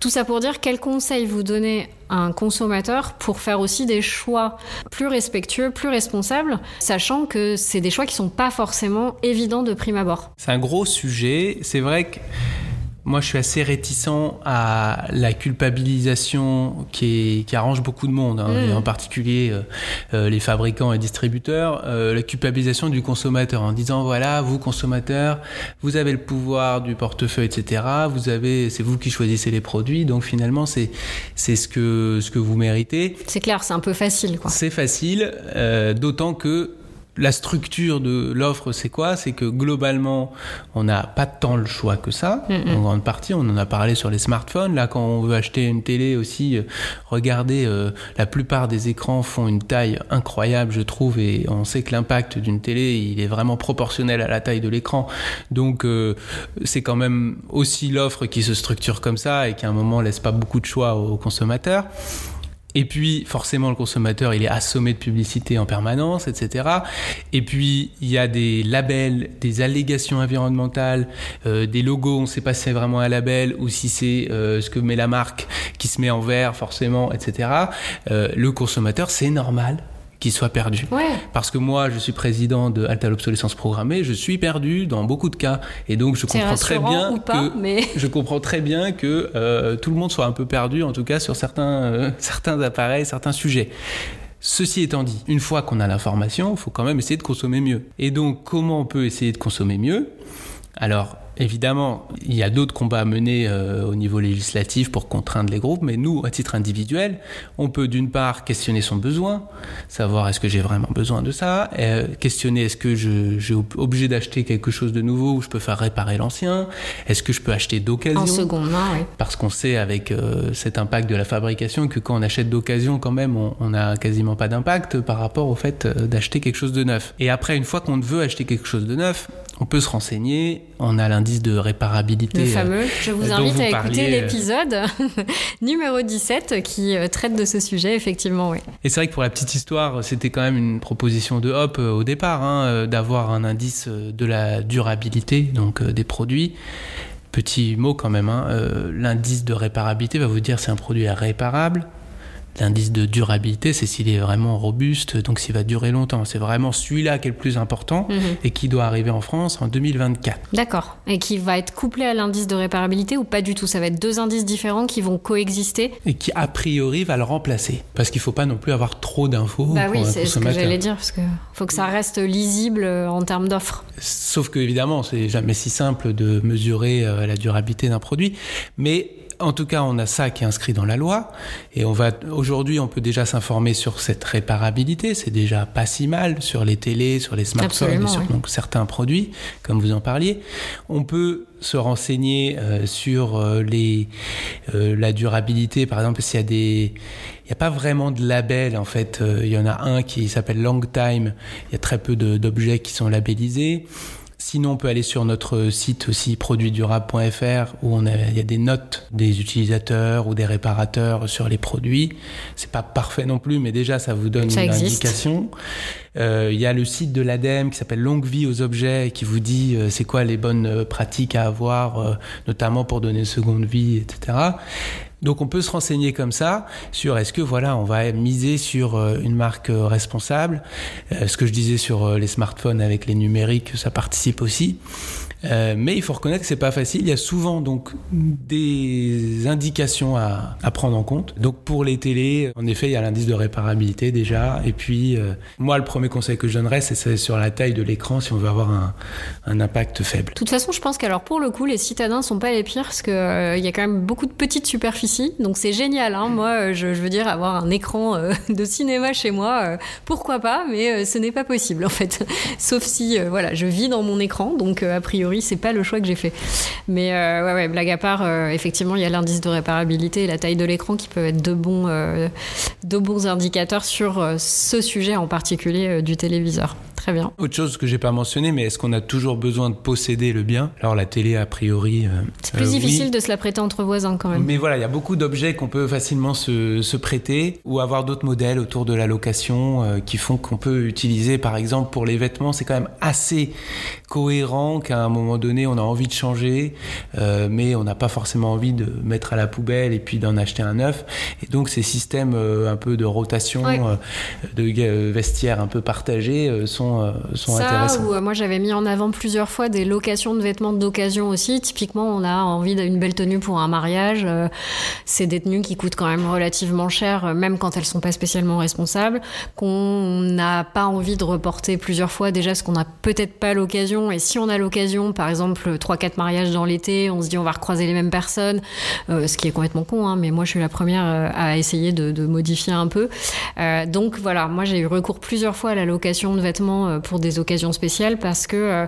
Tout ça pour dire quel conseil vous donnez à un consommateur pour faire aussi des choix plus respectueux, plus responsables, sachant que c'est des choix qui sont pas forcément évidents de prime abord? C'est un gros sujet. C'est vrai que moi, je suis assez réticent à la culpabilisation qui, est- qui arrange beaucoup de monde, hein, Mm. et en particulier euh, euh, les fabricants et distributeurs, euh, la culpabilisation du consommateur en disant voilà, vous consommateurs, vous avez le pouvoir du portefeuille, etc. Vous avez, c'est vous qui choisissez les produits, donc finalement, c'est c'est ce que ce que vous méritez. C'est clair, c'est un peu facile, quoi. C'est facile, euh, d'autant que la structure de l'offre, c'est quoi? C'est que globalement, on n'a pas tant le choix que ça. En grande partie, on en a parlé sur les smartphones. Là, quand on veut acheter une télé aussi, euh, regardez, euh, la plupart des écrans font une taille incroyable, je trouve, et on sait que l'impact d'une télé, il est vraiment proportionnel à la taille de l'écran. Donc, euh, c'est quand même aussi l'offre qui se structure comme ça et qui à un moment laisse pas beaucoup de choix aux consommateurs. Et puis, forcément, le consommateur, il est assommé de publicité en permanence, etc. Et puis, il y a des labels, des allégations environnementales, euh, des logos, on ne sait pas si c'est vraiment un label ou si c'est euh, ce que met la marque qui se met en vert, forcément, etc. Euh, le consommateur, c'est normal qu'il soit perdu. Ouais. Parce que moi, je suis président de Alta l'obsolescence programmée, je suis perdu dans beaucoup de cas. Et donc, je comprends très bien ou pas, que mais je comprends très bien que euh, tout le monde soit un peu perdu, en tout cas sur certains, euh, certains appareils, certains sujets. Ceci étant dit, une fois qu'on a l'information, il faut quand même essayer de consommer mieux. Et donc, comment on peut essayer de consommer mieux? Alors, évidemment, il y a d'autres combats à mener euh, au niveau législatif pour contraindre les groupes, mais nous, à titre individuel, on peut d'une part questionner son besoin, savoir est-ce que j'ai vraiment besoin de ça, euh, questionner est-ce que je, suis obligé d'acheter quelque chose de nouveau ou je peux faire réparer l'ancien, est-ce que je peux acheter d'occasion en seconde main, ouais. parce qu'on sait avec euh, cet impact de la fabrication que quand on achète d'occasion quand même on n'a quasiment pas d'impact par rapport au fait d'acheter quelque chose de neuf. Et après une fois qu'on veut acheter quelque chose de neuf, on peut se renseigner, on a l'indice de réparabilité. Le euh, fameux. Je vous invite vous à écouter parliez, euh. l'épisode numéro 17 qui euh, traite de ce sujet, effectivement, oui. Et c'est vrai que pour la petite histoire, c'était quand même une proposition de Hop euh, au départ, hein, euh, d'avoir un indice euh, de la durabilité, donc euh, des produits. Petit mot quand même, hein, euh, l'indice de réparabilité va vous dire si un produit est réparable. L'indice de durabilité, c'est s'il est vraiment robuste, donc s'il va durer longtemps. C'est vraiment celui-là qui est le plus important Mhm. et qui doit arriver en France en 2024. D'accord. Et qui va être couplé à l'indice de réparabilité ou pas du tout? Ça va être deux indices différents qui vont coexister? Et qui, a priori, va le remplacer. Parce qu'il ne faut pas non plus avoir trop d'infos Bah pour oui, c'est ce que j'allais dire, parce faut que ça reste lisible euh, en termes d'offres. Sauf que évidemment, c'est jamais si simple de mesurer euh, la durabilité d'un produit, mais En tout cas, on a ça qui est inscrit dans la loi. Et on va, aujourd'hui, on peut déjà s'informer sur cette réparabilité. C'est déjà pas si mal sur les télés, sur les smartphones et sur donc, certains produits, comme vous en parliez. On peut se renseigner euh, sur euh, les, euh, la durabilité, par exemple, s'il y a des, il n'y a pas vraiment de label en fait. il y en a un qui s'appelle Long Time. Il y a très peu d'objets qui sont labellisés. Sinon, on peut aller sur notre site aussi produitsdurables.fr où on a, il y a des notes des utilisateurs ou des réparateurs sur les produits. C'est pas parfait non plus, mais déjà ça vous donne une indication. Euh, il y a le site de l'ADEME qui s'appelle Longue vie aux objets qui vous dit euh, c'est quoi les bonnes euh, pratiques à avoir, euh, notamment pour donner une seconde vie, etc. Donc on peut se renseigner comme ça sur est-ce que voilà on va miser sur euh, une marque euh, responsable. Euh, ce que je disais sur les smartphones avec les numériques, ça participe aussi. Euh, mais il faut reconnaître que c'est pas facile. Il y a souvent donc des indications à, prendre en compte. Donc pour les télés, en effet, il y a l'indice de réparabilité déjà. Et puis euh, moi, le premier conseil que je donnerais, c'est sur la taille de l'écran si on veut avoir un, impact faible. De toute façon, je pense qu'alors pour le coup, les citadins sont pas les pires parce que euh, il y a quand même beaucoup de petites superficies. Donc c'est génial. Hein. Moi, je, je, veux dire avoir un écran de cinéma chez moi, pourquoi pas? Mais ce n'est pas possible en fait. Sauf si voilà, je vis dans mon écran. Donc a priori c'est pas le choix que j'ai fait. Mais euh, blague à part, euh, effectivement, il y a l'indice de réparabilité et la taille de l'écran qui peuvent être deux bons, euh, bons indicateurs sur ce sujet en particulier du téléviseur. Très bien. Autre chose que j'ai pas mentionné, mais est-ce qu'on a toujours besoin de posséder le bien? Alors la télé, a priori. Euh, c'est plus euh, difficile oui. de se la prêter entre voisins quand même. Mais voilà, il y a beaucoup d'objets qu'on peut facilement se, se, prêter ou avoir d'autres modèles autour de la location euh, qui font qu'on peut utiliser, par exemple, pour les vêtements, c'est quand même assez cohérent qu'à un moment donné, on a envie de changer, mais on n'a pas forcément envie de mettre à la poubelle et puis d'en acheter un neuf. Et donc ces systèmes un peu de rotation, ouais. de vestiaires un peu partagés sont sont, euh, sont ça, intéressants. Ou, euh, moi j'avais mis en avant plusieurs fois des locations de vêtements d'occasion aussi. Typiquement, on a envie d'une belle tenue pour un mariage. Euh, c'est des tenues qui coûtent quand même relativement cher, même quand elles sont pas spécialement responsables. Qu'on n'a pas envie de reporter plusieurs fois déjà ce qu'on n'a peut-être pas l'occasion. Et si on a l'occasion, par exemple, 3-4 mariages dans l'été, on se dit on va recroiser les mêmes personnes, euh, ce qui est complètement con, hein, mais moi je suis la première à essayer de, de modifier un peu. Euh, donc voilà, moi j'ai eu recours plusieurs fois à la location de vêtements euh, pour des occasions spéciales parce que euh,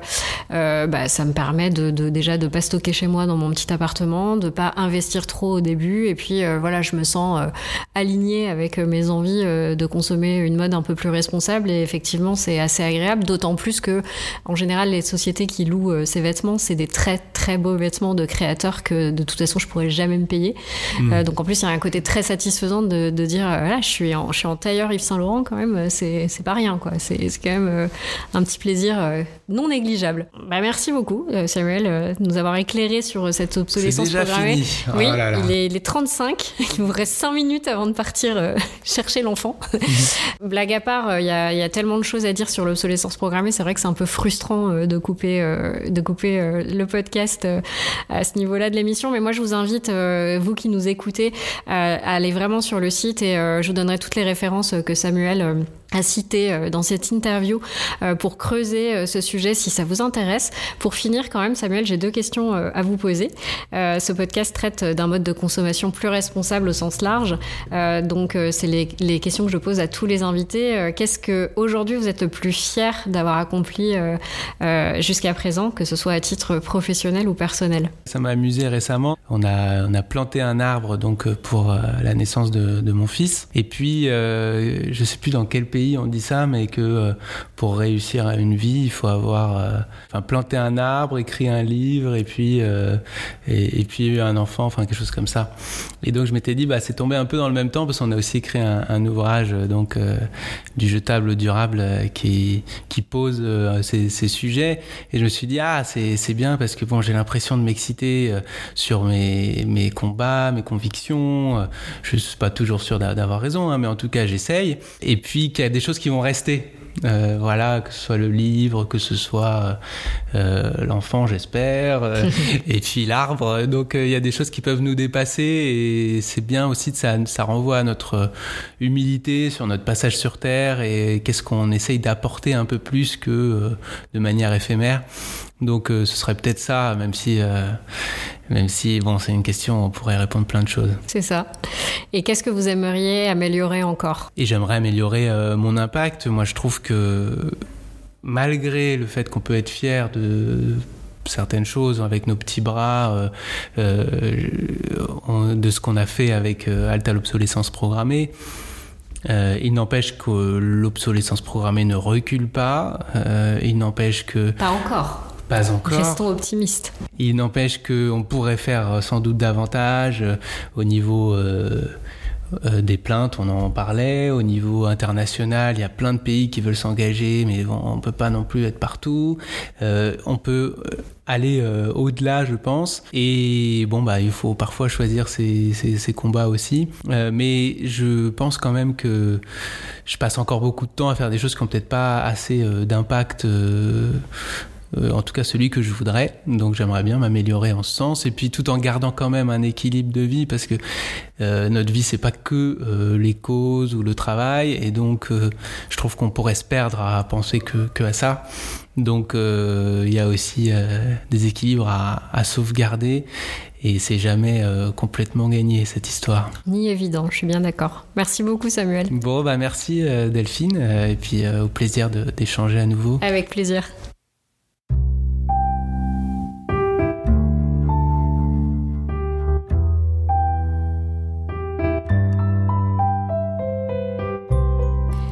euh, bah, ça me permet de, de, déjà de pas stocker chez moi dans mon petit appartement, de pas investir trop au début et puis euh, voilà, je me sens alignée avec mes envies de consommer une mode un peu plus responsable et effectivement c'est assez agréable, d'autant plus que en général les sociétés qui louent ces vêtements c'est des très très beaux vêtements de créateurs que de toute façon je pourrais jamais me payer. Mmh. donc en plus il y a un côté très satisfaisant de, de dire voilà je suis en, je suis en tailleur Yves Saint Laurent quand même, c'est pas rien quoi, c'est quand même un petit plaisir euh, non négligeable. Bah, merci beaucoup, euh, Samuel, de nous avoir éclairé sur cette obsolescence programmée. Oh oui, là là. Il, est, il est 35. Il vous reste 5 minutes avant de partir chercher l'enfant. Blague à part, il y, a, y, a, tellement de choses à dire sur l'obsolescence programmée. C'est vrai que c'est un peu frustrant de couper, de couper le podcast à ce niveau-là de l'émission. Mais moi, je vous invite, vous qui nous écoutez, à aller vraiment sur le site et je vous donnerai toutes les références que Samuel à citer dans cette interview euh, pour creuser euh, ce sujet si ça vous intéresse. Pour finir quand même, Samuel, j'ai deux questions euh, à vous poser. ce podcast traite d'un mode de consommation plus responsable au sens large. donc c'est les, questions que je pose à tous les invités. Qu'est-ce que aujourd'hui vous êtes le plus fier d'avoir accompli jusqu'à présent, que ce soit à titre professionnel ou personnel? Ça m'a amusé récemment. On a, planté un arbre donc pour la naissance de, mon fils. Et puis je sais plus dans quel pays on dit ça, mais que pour réussir à une vie, il faut avoir euh, enfin, planté un arbre, écrit un livre et puis euh, et, puis un enfant, enfin quelque chose comme ça. Et donc je m'étais dit bah c'est tombé un peu dans le même temps parce qu'on a aussi écrit un, ouvrage donc euh, du jetable durable euh, qui qui pose euh, ces, sujets et je me suis dit ah c'est bien parce que bon j'ai l'impression de m'exciter sur mes mes combats, mes convictions. Je suis pas toujours sûr d'avoir raison, hein, mais en tout cas j'essaye. Et puis qu'il y a des choses qui vont rester euh, voilà, que ce soit le livre, que ce soit euh, l'enfant, j'espère, euh, et puis l'arbre. Donc il y a des choses qui peuvent nous dépasser et c'est bien aussi de ça, ça renvoie à notre humilité sur notre passage sur terre et qu'est-ce qu'on essaye d'apporter un peu plus que de manière éphémère. Donc ce serait peut-être ça, même si, même si bon, c'est une question, on pourrait répondre plein de choses. C'est ça. Et qu'est-ce que vous aimeriez améliorer encore? Et j'aimerais améliorer mon impact. Moi, je trouve que malgré le fait qu'on peut être fier de certaines choses avec nos petits bras, euh, euh, de ce qu'on a fait avec euh, Alta l'obsolescence programmée. il n'empêche que l'obsolescence programmée ne recule pas. il n'empêche que... Pas encore. Pas encore. Restons optimistes. Il n'empêche qu'on pourrait faire sans doute davantage au niveau euh, des plaintes, on en parlait. Au niveau international, il y a plein de pays qui veulent s'engager, mais on ne peut pas non plus être partout. Euh, on peut euh, aller au-delà, je pense. Et bon, bah, il faut parfois choisir ses, combats aussi. mais je pense quand même que je passe encore beaucoup de temps à faire des choses qui n'ont peut-être pas assez d'impact euh, en tout cas celui que je voudrais. Donc j'aimerais bien m'améliorer en ce sens et puis tout en gardant quand même un équilibre de vie parce que euh, notre vie c'est pas que euh, les causes ou le travail et donc je trouve qu'on pourrait se perdre à penser que, que à ça. Donc il y a aussi des équilibres à, à sauvegarder et c'est jamais complètement gagné cette histoire. Ni évident, je suis bien d'accord. Merci beaucoup Samuel. Bon bah merci Delphine et puis au plaisir d'échanger à nouveau. Avec plaisir.